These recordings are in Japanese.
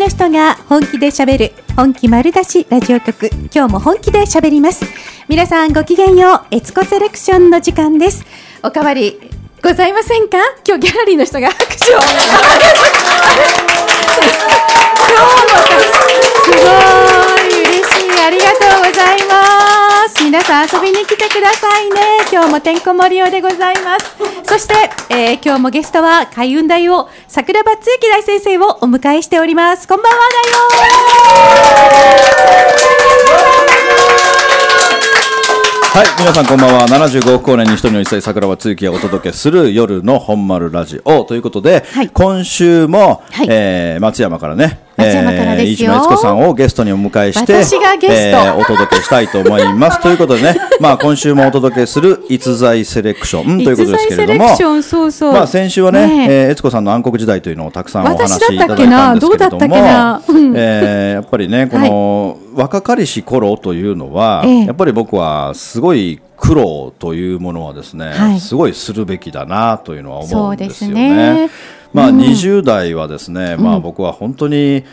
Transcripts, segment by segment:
の人が本気で喋る本気丸出しラジオ局。今日も本気で喋ります。皆さんごきげんよう。エツコセレクションの時間です。おかわりございませんか？今日ギャラリーの人が拍手を。今日もすごい。嬉しい。ありがとうございます皆さん遊びに来てくださいね。今日もてんこ盛りようでございます。そして、えー今日もゲストは海運大を桜庭つゆき大先生をお迎えしております。こんばんははい、皆さんこんばんは。75億光年に一人の一歳桜庭つゆきがお届けする夜の本丸ラジオ。ということで、はい。今週も、はい。えー松山からね、松山からですよ。飯島悦子さんをゲストにお迎えして、私がゲスト。えーお届けしたいと思います。ということでね、まあ今週もお届けする逸材セレクション。ということですけれども、まあ先週はね、ねえ。えー悦子さんの暗黒時代というのをたくさんお話しいただいたんですけれども、えーやっぱりねこの、若かりし頃というのは、ええ。やっぱり僕はすごい苦労というものはですね、はい。すごいするべきだなというのは思うんですよね。まあ、うん。20代はですね、まあ僕は本当に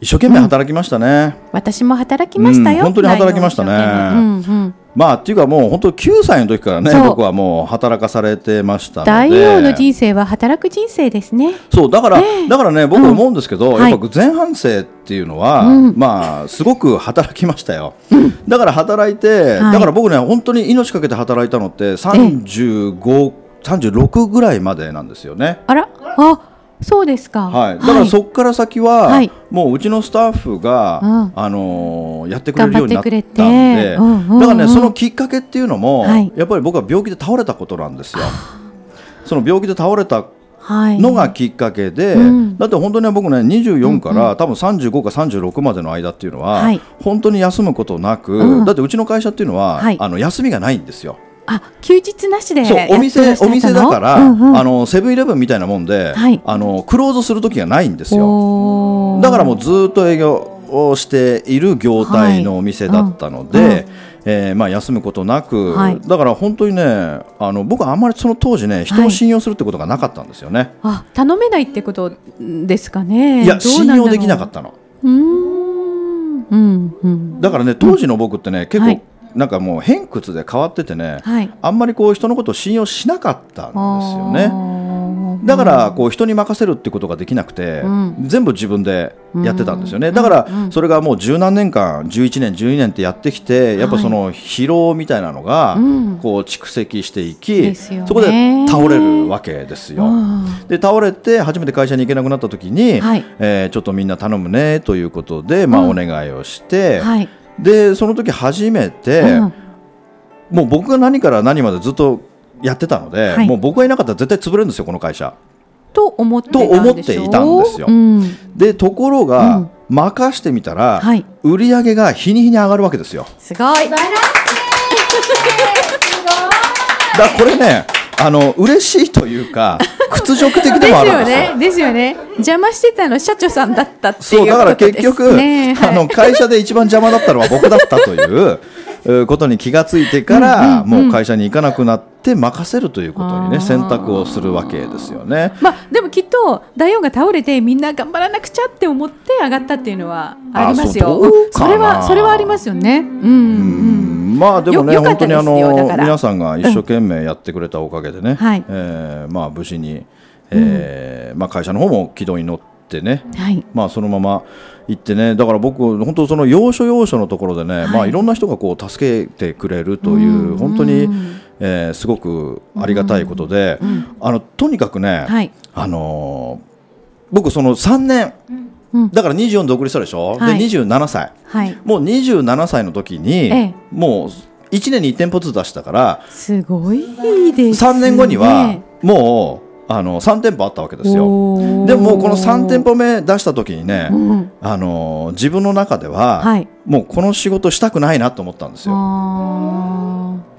一生懸命働きましたね。私も働きましたよ、うん本当に働きましたね。うんうん。まあっていうかもう本当9歳の時からね僕はもう働かされてましたので。大王の人生は働く人生ですね。そうだから、ね。えだからね僕思うんですけど、はい。やっぱ前半生っていうのは、うん。まあすごく働きましたよ、だから働いて、はい。だから僕ね本当に命かけて働いたのって35、36ぐらいまでなんですよね。あら？あそうですか。はい、だからそこから先は、はい。もううちのスタッフが、うん。あのーやってくれるようになったんで、だからねそのきっかけっていうのも、はい。やっぱり僕は病気で倒れたことなんですよ。その病気で倒れたはい。のがきっかけで、うん。だって本当に僕ね24から、多分35か36までの間っていうのは、はい。本当に休むことなく、うん。だってうちの会社っていうのは、はい。あの休みがないんですよ。あ休日なしでそうお店お店だから、うんうん。あのセブンイレブンみたいなもんで、はい。あのクローズする時がないんですよ。だからもうずっと営業をしている業態のお店だったので、はい。うんえーまあ、休むことなく、はい。だから本当にねあの僕はあんまりその当時ね人を信用するってことがなかったんですよね。あ頼めないってことですかね？いや信用できなかったの。うーん。うんうん。だからね当時の僕ってね、結構、はいなんかもう偏屈で変わっててね、はい。あんまりこう人のことを信用しなかったんですよね。ねだからこう人に任せるってことができなくて、うん。全部自分でやってたんですよね、うん。だからうん。それがもう十何年間11年12年ってやってきてやっぱその疲労みたいなのがうん。こう蓄積していき、そこで倒れるわけですよ。うん。で倒れて初めて会社に行けなくなった時に、はい。えーちょっとみんな頼むねということで、まあ、うん。お願いをして、はいでその時初めて、うん。もう僕が何から何までずっとやってたので、はい。もう僕がいなかったら絶対潰れるんですよこの会社。と思ってたとんでしょ？思っていたんですよ。うん。でところが、任してみたら、はい。売り上げが日に日に上がるわけですよ。すごい。だからこれねあの嬉しいというか 屈辱的でですもあるんですよよねですよね邪魔してたの社長さんだったっていうそうだから結局、ねはいあの会社で一番邪魔だったのは僕だったという えーことに気がついてから、もう会社に行かなくなって任せるということにね選択をするわけですよね。まあでもきっと大王が倒れてみんな頑張らなくちゃって思って上がったっていうのはありますよ。あそそれはそれはありますよね。うんうん。うんまあでもね本当にあの皆さんが一生懸命やってくれたおかげでね、はい。えーまあ無事に、えーまあ会社の方も軌道に乗ってね、はい。まあそのまま行ってねだから僕本当その要所要所のところでね、はい。まあいろんな人がこう助けてくれるという、うん。本当に、うんえーすごくありがたいことで、あのとにかくね、はい。あのー僕その3年うんだから24独立したでしょ、はいで27歳はい。もう27歳の時に、ええもう1年に1店舗ずつ出したからすごいです、ね。3年後にはもうあの3店舗あったわけですよ。でもこの3店舗目出した時にね、うんあの自分の中では、はい。もうこの仕事したくないなと思ったんですよ。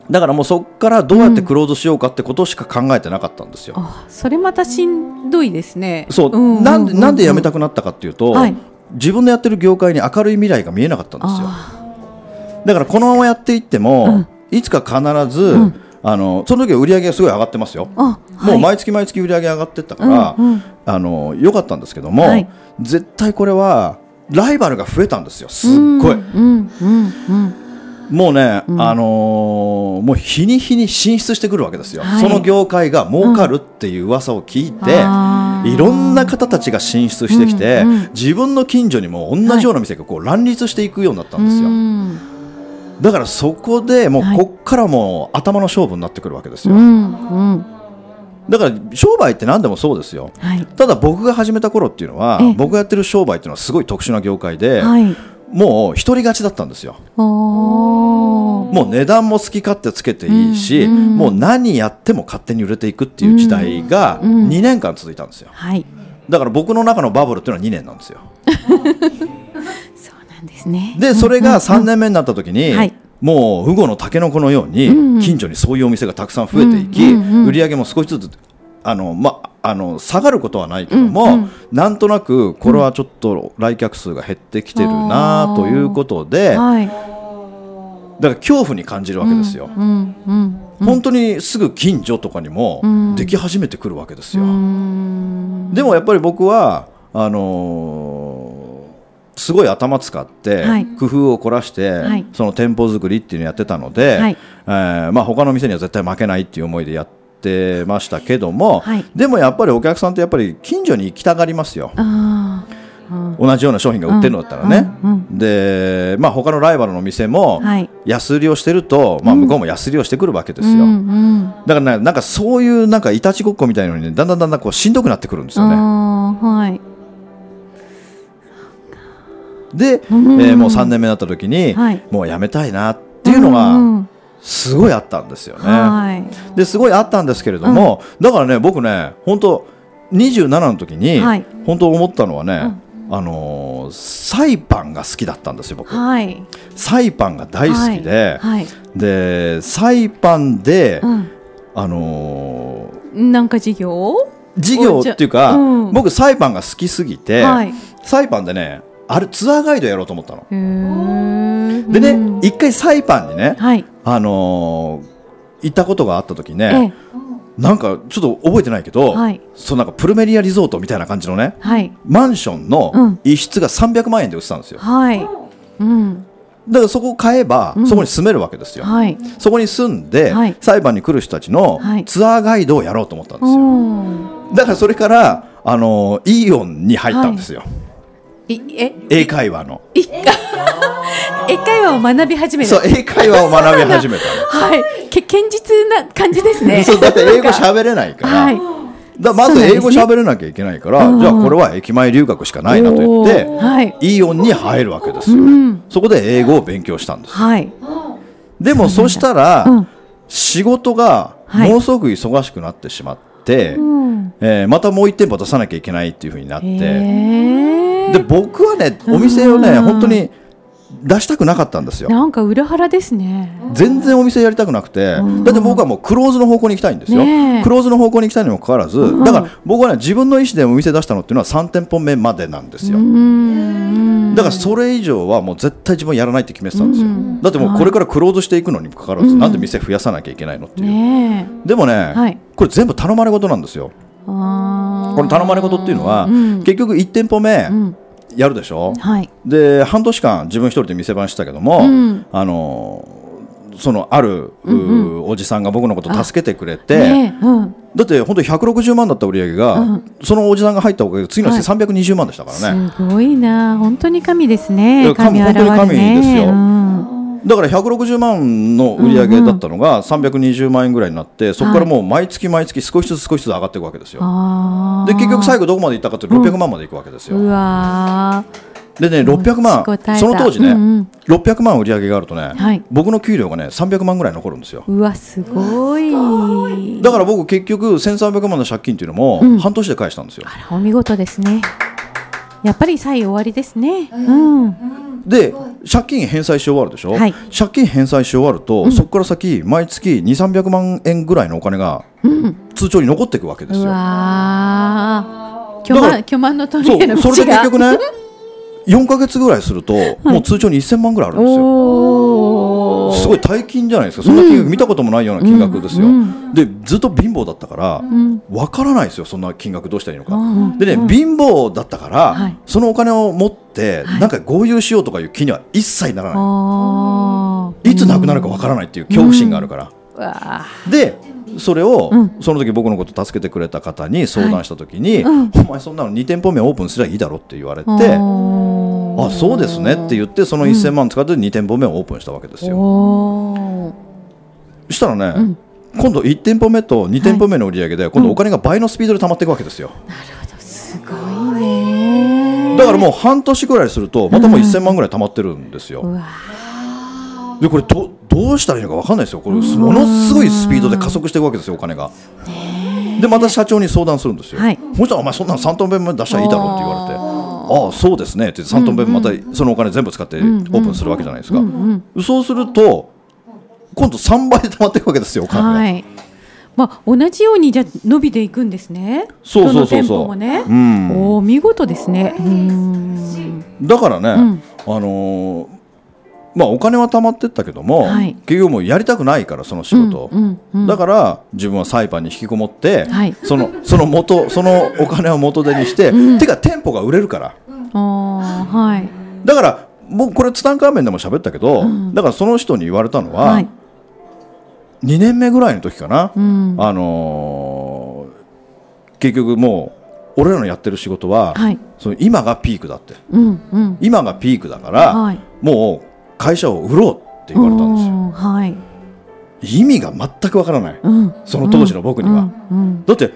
あだからもうそこからどうやってクローズしようかってことしか考えてなかったんですよ。ーあ、それまたしんどいですね。そう、んなんでなんで辞めたくくなったかっていうと、はい自分のやってる業界に明るい未来が見えなかったんですよ。あだからこのままやっていっても、いつか必ず、んあのその時は売り上げがすごい上がってますよ。あもう毎月毎月売り上げ上がってったから、うんうんあの良かったんですけども、はい絶対これはライバルが増えたんですよ。すっごい。うんうんうんもうね、あのーもう日に日に進出してくるわけですよ、はい。その業界が儲かるっていう噂を聞いて、あー。いろんな方たちが進出してきて、うんうん。自分の近所にも同じような店がこう乱立していくようになったんですよ、うん。だからそこでもうはい。こっからもう頭の勝負になってくるわけですよ、うんうん。だから商売って何でもそうですよ。はい。ただ僕が始めた頃っていうのはええ。僕がやってる商売っていうのはすごい特殊な業界で、はいもう一人勝ちだったんですよ。もう値段も好き勝手つけていいし、うんうんもう何やっても勝手に売れていくっていう時代がうん2年間続いたんですよ。はい。だから僕の中のバブルっていうのは2年なんですよ。そうなんですね。でそれが3年目になった時に、はい。もうフゴのタケノコのようにうん。近所にそういうお店がたくさん増えていき、売り上げも少しずつあの、ま、あの下がることはないけども、うんうん。なんとなくこれはちょっと来客数が減ってきてるなということで、はい。だから恐怖に感じるわけですよ。うんうん本当にすぐ近所とかにもうん。でき始めてくるわけですうよ。ん。でもやっぱり僕はあのーすごい頭使ってはい。工夫を凝らして、はい。その店舗作りっていうのをやってたので、はい。えーまあ、他の店には絶対負けないっていう思いでやってましたけども、はい。でもやっぱりお客さんってやっぱり近所に行きたがりますよ。同じような商品が売ってるのだったらね。うん。うん。で、まあ、他のライバルの店もはい。安売りをしてると、まあ、向こうも安売りをしてくるわけですよ。うん。うん。だからね、なんかそういうなんかいたちごっこみたいなのにね、だんだんだんだんこうしんどくなってくるんですよね。はい。で、うん。えーもう3年目になった時に、はい。もうやめたいなっていうのうんがうんすごいあったんですよね。はい。ですごいあったんですけれども、だからね僕ね本当27の時に、はい。本当思ったのはね、あのーサイパンが好きだったんですよ僕。はい。サイパンが大好きで、はい。でサイパンで、うん。あのーなんか事業？事業っていうか、うん。僕サイパンが好きすぎて、はい。サイパンでねあれツアーガイドやろうと思ったの。でね、うん。一回サイパンにね、はいあのー行ったことがあった時えね、えなんかちょっと覚えてないけど、はい。そうなんかプルメリアリゾートみたいな感じのねはい。マンションうん。の一室が300万円で売ってたんですよ。はい。うん。だからそこを買えば、うん。そこに住めるわけですよ、はい。そこに住んで、はい。裁判に来る人たちのはい。ツアーガイドをやろうと思ったんですよ、うん。だからそれからあのーイオンに入ったんですよ、いえ？英会話の。い英会話を学び始めたそう英会話を学び始めたはい。け堅実な感じですね。そうだって英語喋れないから、はい。だまず英語喋れなきゃいけないから、うん。じゃあこれは駅前留学しかないなと言って、はい。イオンに入るわけですよ、うん。そこで英語を勉強したんです。はい。でもそしたら、うん。仕事がはい。ものすごく忙しくなってしまって、うん。えーまたもう1店舗出さなきゃいけないっていうふうになって。へで僕はねお店をねうん。本当に出したくなかったんですよ。なんか裏腹ですね。全然お店やりたくなくてうん。だって僕はもうクローズの方向に行きたいんですよ。ねえ。クローズの方向に行きたいにもかかわらずん。だから僕はね自分の意思でお店出したのっていうのは3店舗目までなんですよ。うん。だからそれ以上はもう絶対自分はやらないって決めてたんですよ、うん。だってもうこれからクローズしていくのにもかかわらず、うん。なんで店増やさなきゃいけないのっていう、ねでもね、はい。これ全部頼まれ事なんですよ。この頼まれ事っていうのは、うん。結局1店舗目うんやるでしょ、はい。で半年間自分一人で店番してたけども、うん。あのそのある、うんおじさんが僕のことを助けてくれて、ねえうん。だって本当に160万だった売り上げが、うん。そのおじさんが入ったおかげで次の日はい320万でしたからね、すごいな。本当に神ですね。神本当に神ですよ。うんだから160万の売り上げだったのが320万円ぐらいになってそこからもう毎月毎月少しずつ少しずつ上がっていくわけですよ。あーで結局最後どこまでいったかというと600万までいくわけですよ。うわでね600万その当時ね、うんうん。600万売り上げがあるとね、はい。僕の給料がね300万ぐらい残るんですよ。ーうわすごい。だから僕結局1300万の借金っていうのもうん。半年で返したんですよ。あらお見事ですね。やっぱり最終わりですね。うん。で借金返済し終わるでしょ、はい。借金返済し終わると、そこから先毎月2300万円ぐらいのお金が通帳に残っていくわけですうよ。わー。巨万巨万の鳥そうへのそれで口が。結局ね 4か月ぐらいすると、もう通帳に1000万ぐらいあるんですよ。すごい大金じゃないですか。そんな金額見たこともないような金額ですよ、うん。でずっと貧乏だったから、ん。わからないですよそんな金額どうしたらいいのか、うんでね、貧乏だったから、はい。そのお金を持って、なんか豪遊しようとかいう気には一切ならない、あいつなくなるかわからないっていう恐怖心があるから、でそれを、うん。その時僕のこと助けてくれた方に相談した時に、うん。お前そんなの2店舗目オープンすればいいだろって言われて、ああそうですねって言ってその1000万使って2店舗目をオープンしたわけですよ、したらね、ん。今度1店舗目と2店舗目の売り上げで、今度お金が倍のスピードで溜まっていくわけですよ、すごいね。だからもう半年ぐらいするとまたもう1000万ぐらい溜まってるんですよ、でこれどどうしたらいいのか分かんないですよ。これものすごいスピードで加速していくわけですよお金が。でまた社長に相談するんですよ、はい。そしたらお前そんなの3トン分も出したらいいだろうって言われてああそうですねって3トン分またそのお金全部使ってオープンするわけじゃないですか、そうすると今度3倍で溜まっていくわけですよお金が、はい。まあ、同じようにじゃあ伸びていくんですね。そうそうそうそう。ね。うん。おお見事ですね。だからね、ん。あのーまあお金は貯まってったけども、はい結局もうやりたくないからその仕事、うんうんうんだから自分はサイパンに引きこもって、はいそのその元そのお金を元手にして、てか店舗が売れるからはい。だから僕これツタンカーメンでも喋ったけど、だからその人に言われたのは、はい。2年目ぐらいの時かな、うん。あのー結局もう俺らのやってる仕事は、はい。その今がピークだってうんうん。今がピークだから、はい。もう会社を売ろうって言われたんですよ。うんはい。意味が全くわからない、うん。その当時の僕には、うんうんだって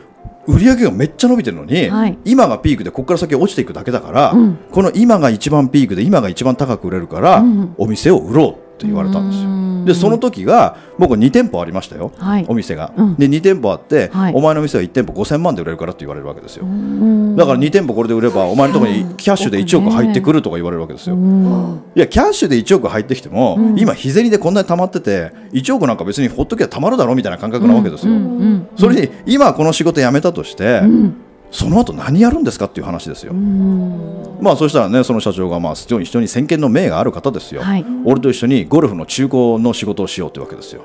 売り上げがめっちゃ伸びてるのに、はい。今がピークでここから先落ちていくだけだから、うん。この今が一番ピークで今が一番高く売れるから、うん。お店を売ろうって言われたんですよ。うん。でその時が僕2店舗ありましたよ、はい。お店が、うん。で2店舗あって、はい。お前の店は1店舗5000万で売れるからって言われるわけですよ、うん。だから2店舗これで売ればお前のところにキャッシュで1億入ってくるとか言われるわけですよ、うん。いやキャッシュで1億入ってきても、今日銭でこんなに貯まってて1億なんか別にほっときゃ貯まるだろうみたいな感覚なわけですよ、うんうんそれに今この仕事辞めたとして、んその後何やるんですかっていう話ですよ、うん。まあそしたらねその社長がまあ非常に人に先見の明がある方ですよ、はい。俺と一緒にゴルフの中古の仕事をしようってわけですよ。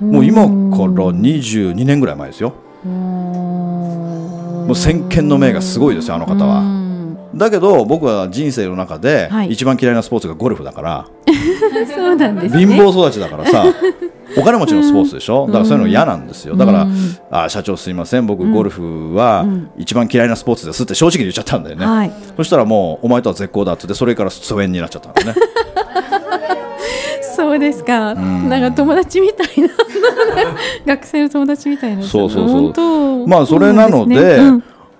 もう今から22年ぐらい前ですよ。もう先見の明がすごいですよあの方は、うんだけど僕は人生の中ではい。一番嫌いなスポーツがゴルフだから、そうなんですね。貧乏育ちだからさ お金持ちのスポーツでしょ？だからそういうの嫌なんですよ。だから、あ社長すいません。僕ゴルフは一番嫌いなスポーツですって正直に言っちゃったんだよね、はい。そしたらもうお前とは絶好だって言ってそれから疎遠になっちゃったんだよね。そうですか。なんか友達みたいな。学生の友達みたいな。そうそうそう。まあそれなので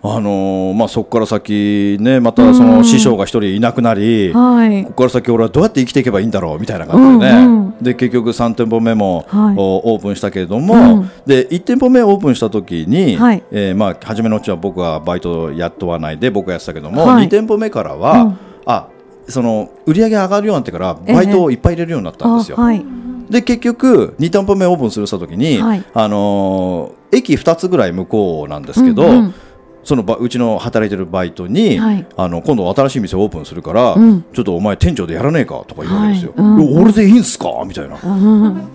あのーまあ、そこから先ねまたその師匠が一人いなくなり、はい。ここから先俺はどうやって生きていけばいいんだろうみたいな感じでね、うんうん。で結局3店舗目も、はい。おオープンしたけれども、うん。で1店舗目オープンした時に、はい。えーまあ、初めのうちは僕はバイトを雇わないで僕がやってたけども、はい2店舗目からは、うん。あその売り上げ上がるようになってからバイトをいっぱい入れるようになったんですよ。あはい。で結局2店舗目オープンするした時に、はい。あのー駅2つぐらい向こうなんですけど、うんうんそのばうちの働いてるバイトに、はい。あの今度新しい店オープンするから、うん。ちょっとお前店長でやらねえかとか言うわけですよ、はい。うん。俺でいいんすか？みたいな、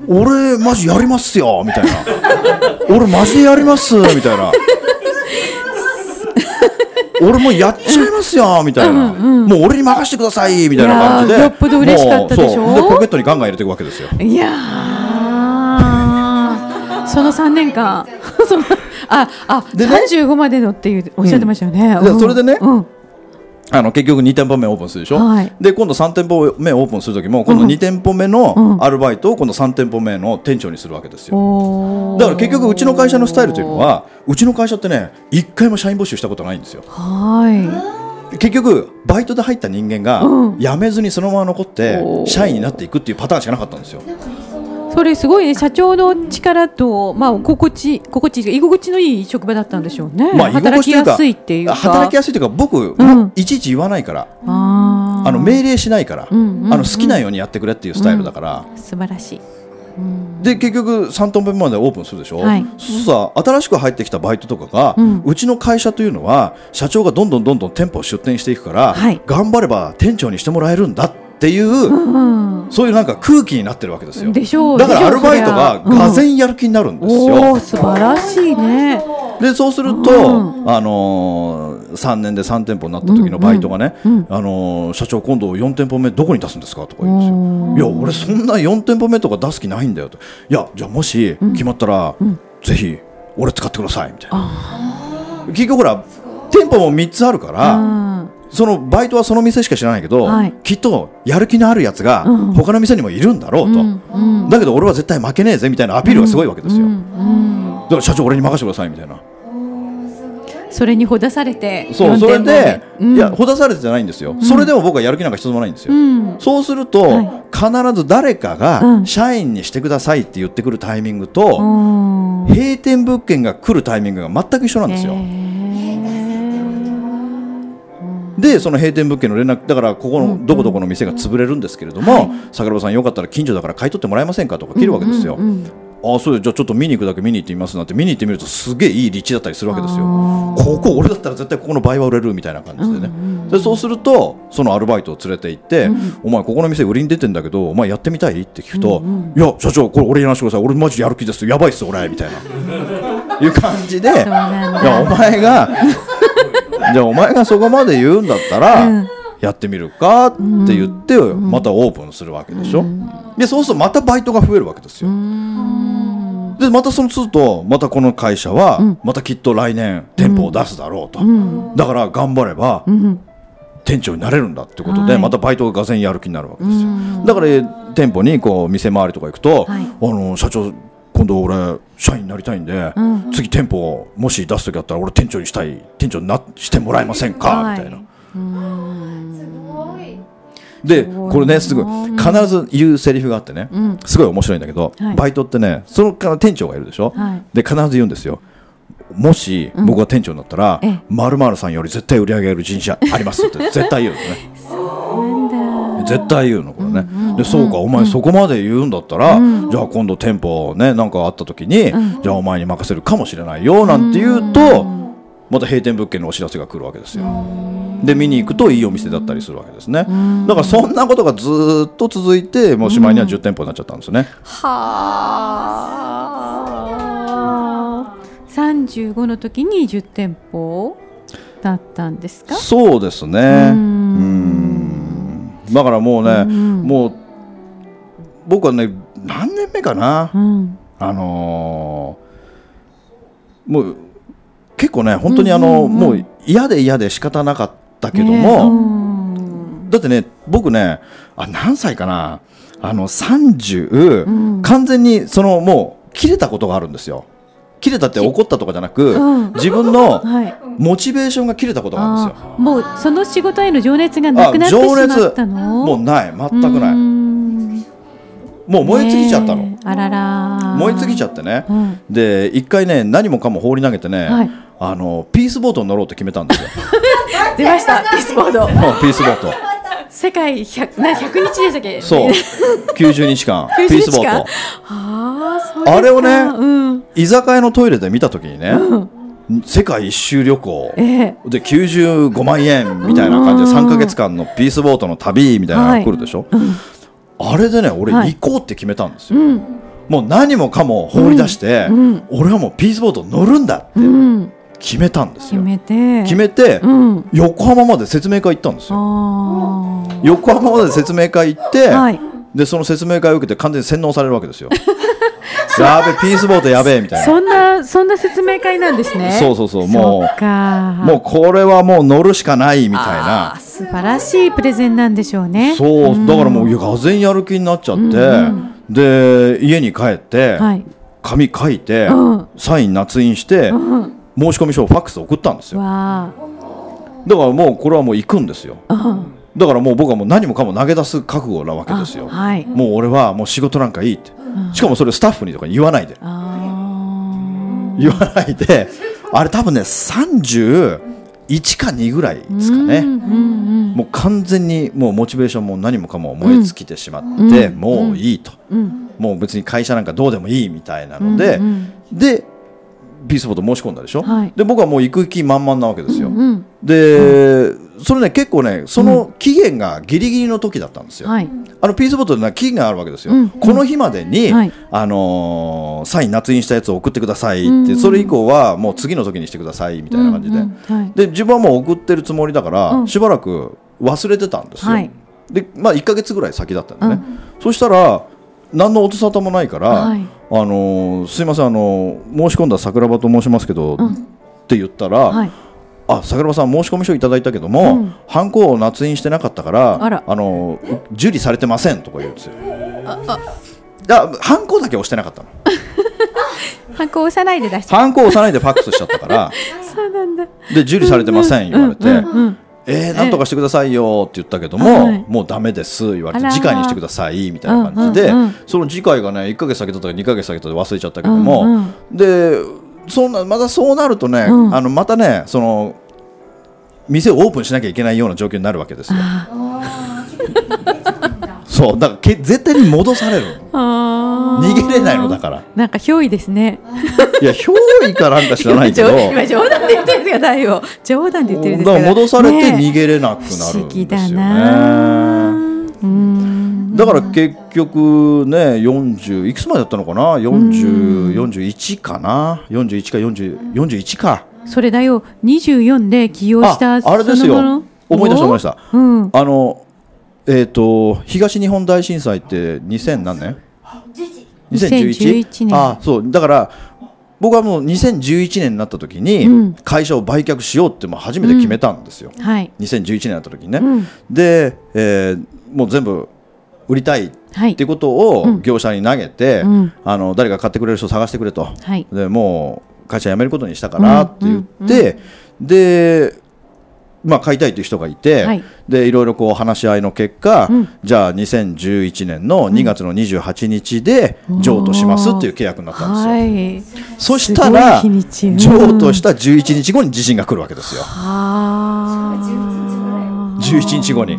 俺マジやりますよ？みたいな。俺マジでやります？みたいな。俺もうやっちゃいますよ？みたいな、もう俺に任せてください？みたいな感じで。いやーよっぽど嬉しかったでしょ？もうそう。でポケットにガンガン入れていくわけですよ。いやーその3年間。ああ、でね。35までのっていうおっしゃってましたよね、でうん。それでね。うん。あの結局2店舗目オープンするでしょ、はい。で今度3店舗目オープンする時も今度2店舗目のうんアルバイトを今度3店舗目の店長にするわけですよ、おー。だから結局うちの会社のスタイルというのはうちの会社ってね一回も社員募集したことないんですよ。は結局バイトで入った人間がうん。辞めずにそのまま残って社員になっていくっていうパターンしかなかったんですよ。いそれすごいね社長の力とまあ心地心地居心地のいい職場だったんでしょうね、まあ働きやすいっていうか。働きやすいというか僕、ん。いちいち言わないから。あの命令しないから、あの好きなようにやってくれっていうスタイルだから、素晴らしい、うん。で結局3トン分までオープンするでしょ、はい。さあ新しく入ってきたバイトとかが、ううんちの会社というのは社長がどんどんどんどん店舗を出店していくから、はい。頑張れば店長にしてもらえるんだってっていう、うんそういうなんか空気になってるわけですよ。でしょう。だからアルバイトがでしょうそりゃがぜんやる気になるんですおよ。お、素晴らしいね。でそうすると、うあのー、3年で3店舗になった時のバイトがね、うん。あのー社長今度4店舗目どこに出すんですかとか言うんですよ。うんいや俺そんな4店舗目とか出す気ないんだよと。いやじゃあもし決まったら、ぜひ俺使ってくださいみたいな。結局ほら店舗も3つあるから、うんそのバイトはその店しか知らないけど、はい。きっとやる気のあるやつがうん。他の店にもいるんだろうと、うん。うん。だけど俺は絶対負けねえぜみたいなアピールがすごいわけですよ、うん。うん。だから社長俺に任せてくださいみたいな。それにほだされて。そうそれで、うん。いやほだされてじゃないんですよ、それでも僕はやる気なんか一つもないんですよ、うん。そうすると、はい。必ず誰かうがん。社員にしてくださいって言ってくるタイミングと、うん。閉店物件が来るタイミングが全く一緒なんですよ、でその閉店物件の連絡だからここのどこどこの店が潰れるんですけれども、はい桜庭さんよかったら近所だから買い取ってもらえませんか？とか切るわけですよ、うんうんああそうじゃあちょっと見に行くだけ見に行ってみますなんて見に行ってみるとすげえいい立地だったりするわけですよ。ここ俺だったら絶対ここの倍は売れるみたいな感じでね、うんでそうするとそのアルバイトを連れて行って、お前ここの店売りに出てんだけどお前やってみたい？って聞くと、いや社長これ俺やらせてください。俺マジやる気ですやばいっす俺みたいな。いう感じでいやお前が じゃあお前がそこまで言うんだったら、うん。やってみるかって言って、またオープンするわけでしょ、でそうするとまたバイトが増えるわけですよ、うん。でまたその都度またこの会社は、ん。またきっと来年店舗を出すだろうと、ん。だから頑張れば、うん。店長になれるんだってことで、はい。またバイトががぜんやる気になるわけですよ、うん。だからえ店舗にこう店回りとか行くと、はい。あの社長今度俺社員になりたいんで、うん次店舗もし出す時あったら俺店長にしたい店長になしてもらえませんか、はい。みたいな。うんですごい。なこれねすごい必ず言うセリフがあってね、うん。すごい面白いんだけど、はい。バイトってねそのから店長がいるでしょ、はい。で必ず言うんですよもし僕が店長になったらええ。まるまるさんより絶対売り上げる人種ありますって 絶対言うのね。絶対言うのこれね、でそうかお前そこまで言うんだったら、じゃあ今度店舗ねなんかあった時に、じゃあお前に任せるかもしれないよなんて言うと、また閉店物件のお知らせが来るわけですよ。で見に行くといいお店だったりするわけですね。だからそんなことがずーっと続いてもうしまいには10店舗になっちゃったんですよね、は35の時に10店舗だったんですか？そうですね。うん。だからもうね、うん、もう僕はね何年目かな、うん、あのー、もう結構ね本当にあの、もう嫌で嫌で仕方なかったけども、ね、だってね僕ねあ何歳かな？あの30、うん、完全にそのもう切れたことがあるんですよ。切れたって怒ったとかじゃなく、うん。自分の はい。モチベーションが切れたことがあるんですよ。もうその仕事への情熱がなくなってしまったの？もうない。全くない、うん。もう燃え尽きちゃったの、ねえ。あらら。燃え尽きちゃってね、うん。で一回ね何もかも放り投げてね、はい。あのピースボートに乗ろうって決めたんですよ。出ました。ピースボード。もうピースボート。世界百な百日でしたっけ？そう。90日間。90ピースボート。ああ。あれをねうん。居酒屋のトイレで見た時にね、世界一周旅行ええ。で95万円みたいな感じで3か月間のピースボートの旅みたいなのが来るでしょ、あれでね俺はい行こうって決めたんですよ、うん。もう何もかも放り出して、うん俺はもうピースボート乗るんだってうん。決めたんです決よ、めて。決めて、うん。横浜まで説明会行ったんですよ。横浜まで説明会行って、はい。でその説明会を受けて完全に洗脳されるわけですよ やべピースボートやべえみたいなそんなそんな説明会なんですね。そうそうそうもう。もうこれはもう乗るしかないみたいな素晴らしいプレゼンなんでしょうね。そうだからもうがぜんやる気になっちゃって、で家に帰って、はい。紙書いて、うんサイン捺印して、うん。申し込み書をファックスで送ったんですよわだからもうこれはもう行くんですよあ。うん。だからもう僕はもう何もかも投げ出す覚悟なわけですよ。あはい。もう俺はもう仕事なんかいいって、しかもそれスタッフにとか言わないで。あ言わないで。あれ多分ね31か2ぐらいですかね、うんうんもう完全にもうモチベーションも何もかも燃え尽きてしまって、もういいと、うん。うん。もう別に会社なんかどうでもいいみたいなので、うんでピースボート申し込んだでしょ、はい。で僕はもう行く気満々なわけですよ、うん。で、それね結構ねその期限がギリギリの時だったんですよ、はい。あのピースボットで期限があるわけですよ、うん。この日までに、はい。あのーサイン捺印したやつを送ってくださいって、うん。それ以降はもう次の時にしてくださいみたいな感じで、うんうんはい。で自分はもう送ってるつもりだから、うん。しばらく忘れてたんですよ、はい。でまあ1か月ぐらい先だったんでね、そしたら何の音沙汰もないから、はい。あのーすいません、あのー申し込んだ桜庭と申しますけど、って言ったら、はい。あ桜庭さん申し込み書いただいたけども、うん。ハンコを捺印してなかったからあら。のー受理されてませんとか言うんですよ。あハンコだけ押してなかったの。ハンコ押さないで出しちゃハンコ押さないでファックスしちゃったから。う。そうなんだ。で受理されてません言われて、うんうんうんえー、なんとかしてくださいよって言ったけども、はいもうダメです言われて次回にしてくださいみたいな感じで、うんうんうんその次回がね1か月先だったか2か月先だったか忘れちゃったけども、うんうん。でそんなまたそうなるとね、うんあのまたねその店をオープンしなきゃいけないような状況になるわけですよ。そうだからけ絶対に戻されるのあー逃げれないのだからなんか憑依ですね。いや憑依かなんか知らないけど 今冗談で言ってるんですが、大王。冗談で言ってるんですから。だから戻されてね逃げれなくな不るんですよな。ね。うん。だから結局ね40いくつまでだったのかな？40 41かな？41か40 41か。それだよ。24で起用したああれですよ。思い出した思い出した。うん。あのえっ、と東日本大震災って2000何年？2011年あそう。だから僕はもう2011年になった時に、うん。会社を売却しようってもう初めて決めたんですよ、はい。2011年になった時にね、うん。で、えーもう全部売りたいはい。っていうことを業者に投げて、うん。あの誰か買ってくれる人を探してくれと、はい。でもう会社辞めることにしたからって言って、で、まあ、買いたいという人がいて、はい。でいろいろこう話し合いの結果、うん。じゃあ2011年の2月の28日で譲渡しますっていう契約になったんですよ。はい。そしたらうん。譲渡した11日後に地震が来るわけですよ。あ。あ。11日後に。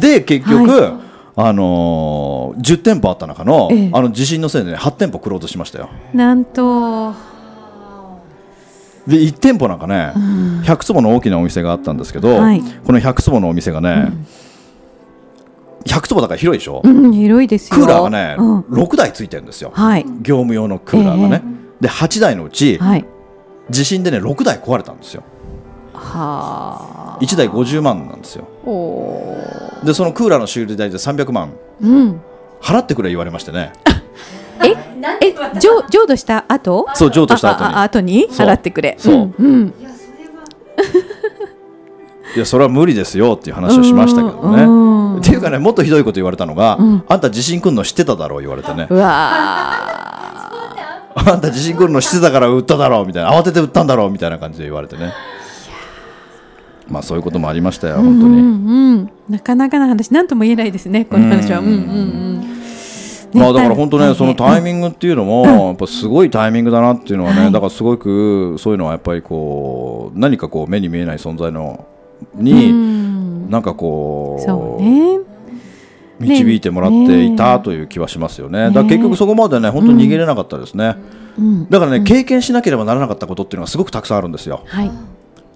で結局、あのー10店舗あった中の,、ええあの地震のせいで、ね、8店舗クローズしましたよ。なんと。で1店舗なんかね、100坪の大きなお店があったんですけど、はいこの100坪のお店がね、100坪だから広いでしょ、うん、広いですよ。クーラーがね、うん6台ついてるんですよ、はい。業務用のクーラーがね。で8台のうち、はい。地震でね6台壊れたんですよはあ。1台50万なんですよでそのクーラーの修理代で300万うん。払ってくれ言われましてね。え、え、浄浄土した後？そう譲渡した後に。後に？払ってくれ。そう。うん。うん。いやそれは無理ですよっていう話をしましたけどね。うん。っていうかねもっとひどいこと言われたのが、うん。あんた地震来るの知ってただろう言われてね。うわあんた地震来るの知ってたから売っただろうみたいな慌てて売ったんだろうみたいな感じで言われてねまあそういうこともありましたよー。本当に、うんうんうん。なかなかな話、なんとも言えないですね。この話は。うんうんうん。ねまあだから本当ね、そのタイミングっていうのも、やっぱすごいタイミングだなっていうのはね、はいだからすごくそういうのはやっぱりこう何かこう目に見えない存在のうに、んなんかこそうね。導いてもらっていたという気はしますよね。だから結局そこまでね本当に逃げれなかったですね。うん。だからね、経験しなければならなかったことっていうのがすごくたくさんあるんですよ。はい。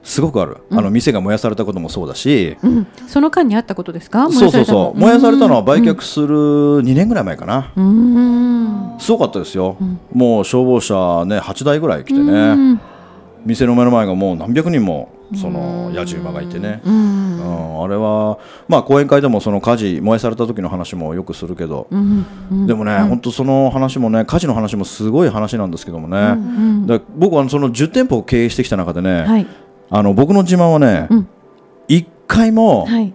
すごくある。あの店が燃やされたこともそうだし、うん。その間にあったことですか？そうそうそう。燃やされたの？は売うん却する2年ぐらい前かな。うん。すごかったですよ。もう消防車ね8台ぐらい来てうね、ん。店の目の前がもう何百人もその野獣馬がいてね。う。うんん、あれはまあ講演会でもその火事燃やされた時の話もよくするけど、うん。うんでもね、本当その話もね火事の話もすごい話なんですけどもね、僕はその10店舗を経営してきた中でね、はい。あの僕の自慢はね、うん1回も、はい。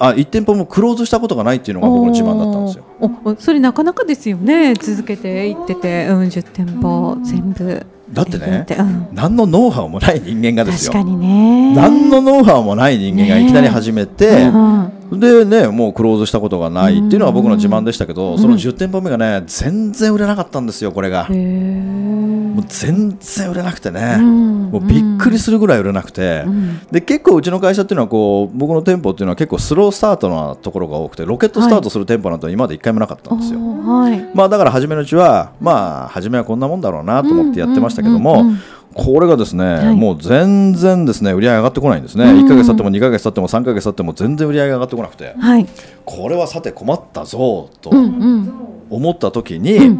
あ1店舗もクローズしたことがないっていうのが僕の自慢だったんですよ。おそれなかなかですよね。続けていってて、うん、十店舗全部。だってねうん何のノウハウもない人間がですよ確かにね。何のノウハウもない人間がいきなり始めて、うんでねもうクローズしたことがないっていうのが僕の自慢でしたけど、その10店舗目がね全然売れなかったんですよこれが。へ。ー。もう全然売れなくてね、うん。もうびっくりするぐらい売れなくて、ん。で結構うちの会社っていうのはこう僕の店舗っていうのは結構スロースタートなところが多くてロケットスタートする店舗なんて今まで一回もなかったんですよ。はい。まあだから初めのうちはまあ初めはこんなもんだろうなと思ってやってましたけども、うんうんうんこれがですね、い。もう全然ですね売り上げ上がってこないんですね、うん。1か月経っても2か月経っても3か月経っても全然売り上げが上がってこなくて。はい。これはさて困ったぞとうんうん。思った時に、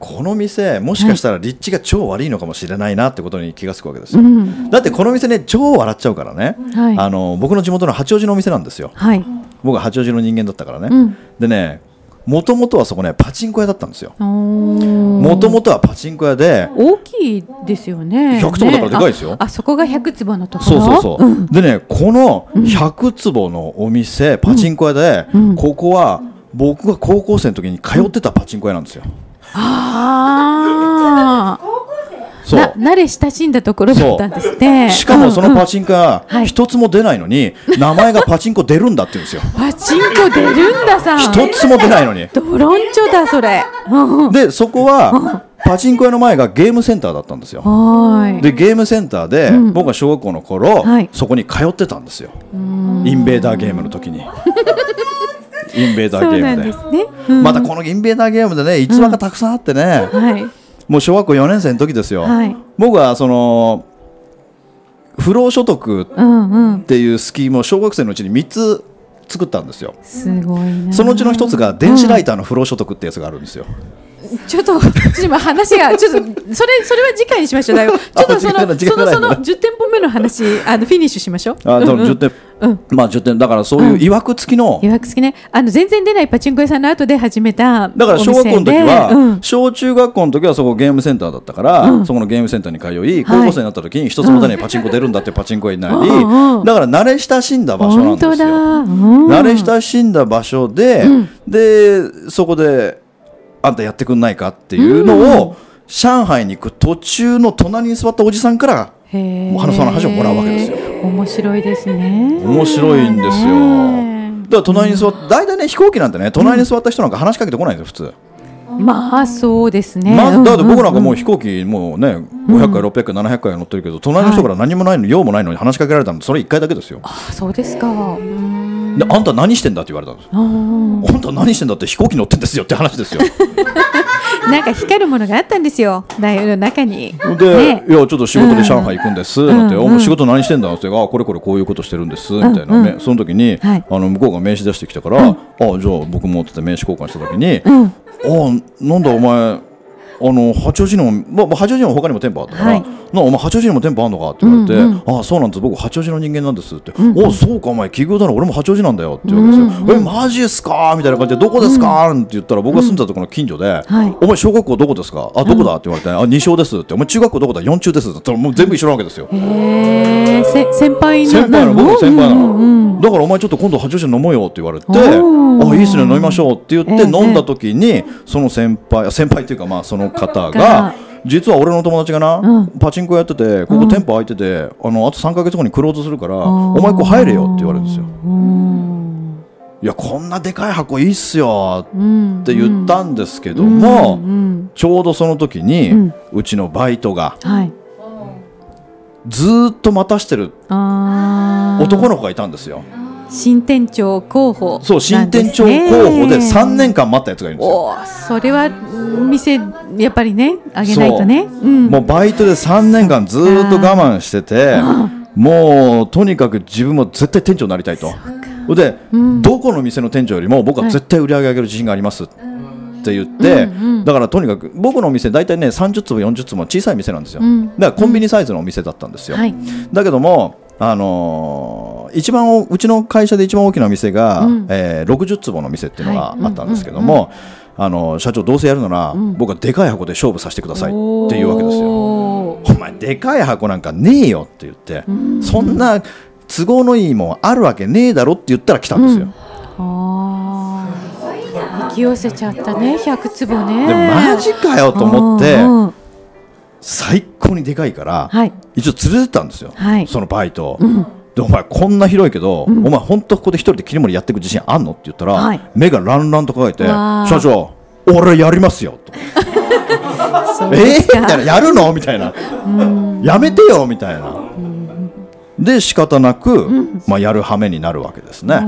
この店もしかしたら立地が超悪いのかもしれないなってことに気がつくわけですよ、うん。だってこの店ね超笑っちゃうからね、はい。あの僕の地元の八王子のお店なんですよ。はい。僕は八王子の人間だったからね、うん。でねもともとはそこねパチンコ屋だったんですよ。ももともとはパチンコ屋で大きいですよね。100坪だからでかいですよ。ねああそこが100坪のところ？そうそうそう、ん。でねこの100坪のお店パチンコ屋で、うん。ここは僕が高校生の時に通ってたパチンコ屋なんですよ。ああ。慣れ親しんだところだったんですね。しかもそのパチチンコ屋はい。一つも出ないのに名前がパチンコ出るんだって言うんですよ。パチンコ出るんださん。一つも出ないのに。ドロンチョだそれ。でそこはパチンコ屋の前がゲームセンターだったんですよ。でゲームセンターで、ん。僕が小学校の頃、はい。そこに通ってたんですよ。インベーダーゲームの時に。インベーダーゲームで。ですね。うん。またこのインベーダーゲームでね逸話がたくさんあってね、はいもう小学校4年生の時ですよ、はい僕はその不労所得っていうスキームを小学生のうちに3つ作ったんですよすごいな。そのうちの1つが電子ライターの不労所得ってやつがあるんですよ、ちょっと、今話が、ちょっと、それ、それは次回にしましょう。だよ。ちょっとその、その、その、がない時間がない10店舗目の話、あの、フィニッシュしましょう。あでもうんうん。10点、うんまあ10点だからそういういわくつきの、いわくつきね、あの、全然出ないパチンコ屋さんの後で始めた。だから小学校の時は、小中学校の時はそこゲームセンターだったから、そこのゲームセンターに通い、高校生になった時に一つも出ないパチンコ出るんだってパチンコ屋になり、だから慣れ親しんだ場所なん。ですよ。うん。慣れ親しんだ場所で、でそこであんたやってくんないかっていうのを、上海に行く途中の隣に座ったおじさんからへーもう花その話をもらうわけですよ。面白いですね。面白いんですよ。ねだから隣に座って大体ね飛行機なんてね隣に座った人なんか話しかけてこないんですよ普通。まあ、そうですね。まずだって僕なんかもうう飛行機もうね500回600回700回乗ってるけど隣の人から何もないの用もないのに話しかけられたのそれ1回だけですよ。あそうですか。うんであんた何してんだって言われたんですよ。あんた何してんだって飛行機乗ってんですよって話ですよ。なんか光るものがあったんですよ。大学の中に。で、ねいやちょっと仕事で上海行くんです、なんて、うんお前仕事何してんだって、あこれこれこういうことしてるんです、みたいなね、うんその時に、はいあの向こうが名刺出してきたから、あじゃあ僕もって名刺交換した時に、うん。あなんだお前あの八王子にも、まあ、八王子にも他にも店舗あったから、はい。なお前八王子にも店舗あんのかって言われて、うんあそうなんです。僕八王子の人間なんですって、んおそうかお前企業だな。俺も八王子なんだよって言うわけですよ、えマジですか？みたいな感じでどこですか、って言ったら僕が住んでたところの近所で、はい。お前小学校どこですか？あどこだ？って言われて、あ二小ですって。お前中学校どこだ？四中ですってもう全部一緒なわけですよ、へえ、せ先輩の先輩なの僕の先輩なの、うんうんうん。だからお前ちょっと今度八王子で飲もうよって言われてあいいっすね飲みましょうって言ってええ飲んだ時にその先輩先輩っていうかまあその方がが実は俺の友達がな、うん。パチンコやっててここ店舗空いててあのあと3か月後にクローズするからー。お前ここ入れよって言われるんですよ。うん。いやこんなでかい箱いいっすようんって言ったんですけども、うん。うん。ちょうどその時に、ううんちのバイトがはい。ずーっと待たしてる男の子がいたんですよ新店長候補、そう新店長候補で3年間待ったやつがいるんですよ。それは店やっぱりねあげないとね。う。ん。もうバイトで3年間ずーっと我慢しててもうとにかく自分も絶対店長になりたいと。で、どこの店の店長よりも僕は絶対売り上げ上げる自信がありますって言って、だからとにかく僕のお店大体ね30坪40坪小さい店なんですよ、うん。だからコンビニサイズのお店だったんですよ、はい。だけどもあのー一番おうちの会社で一番大きな店が、うん。えー60坪の店っていうのがはい。あったんですけども、あの社長どうせやるなら、僕はでかい箱で勝負させてくださいっていうわけですよ。お前でかい箱なんかねえよって言って、そんな都合のいいもんあるわけねえだろって言ったら来たんですよ。引き寄せちゃったね100坪ね。でマジかよと思ってうんうん。最高にでかいから、はい。一応連れてったんですよ、はい。そのバイトを。でお前こんな広いけど、お前本当ここで一人で切り盛りやっていく自信あんの？って言ったら、はい。目がランランと輝いて社長俺やりますよと。え？ー、みたいな。やるの？みたいな。やめてよみたいな。で仕方なく、まあ、やる羽目になるわけですね。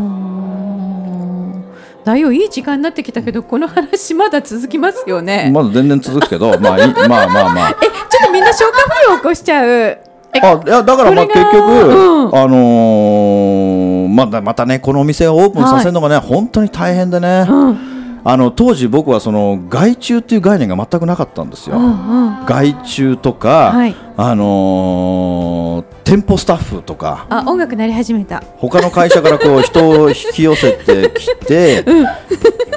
だよいい時間になってきたけどこの話まだ続きますよね、まだ全然続くけどまあいいまあまあまあ。えちょっとみんな消化不良起こしちゃう。えあいやだからまあ結局、うん。あのーまだまたねこのお店をオープンさせるのがね、本当に大変でね、あの当時僕はその外注っていう概念が全くなかったんですよ、うんうん。外注とか、はい。あのー店舗スタッフとかあ音楽鳴り始めた。他の会社からこう 人を引き寄せてきて、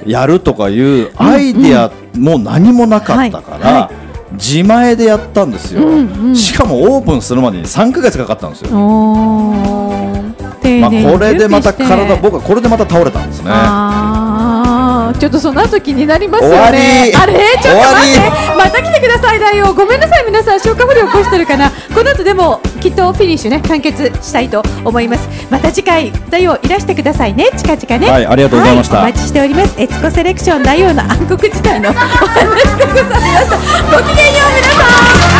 やるとかいうアイディアも何もなかったから、はい。は自前でやったんですよ、うんうん。しかもオープンするまでに3ヶ月かかったんですよ、まあ、これでまた体僕はこれでまた倒れたんですねちょっとその後気になりますよね。あれ？ちょっと待って。また来てください。だよごめんなさい皆さん消化不良起こしてるかな。この後でもきっとフィニッシュね完結したいと思います。また次回だよいらしてくださいね。近々ね。はいありがとうございました。はお待ちしております。エツコセレクションだよの暗黒時代のお話でございました。ごきげんよう皆さん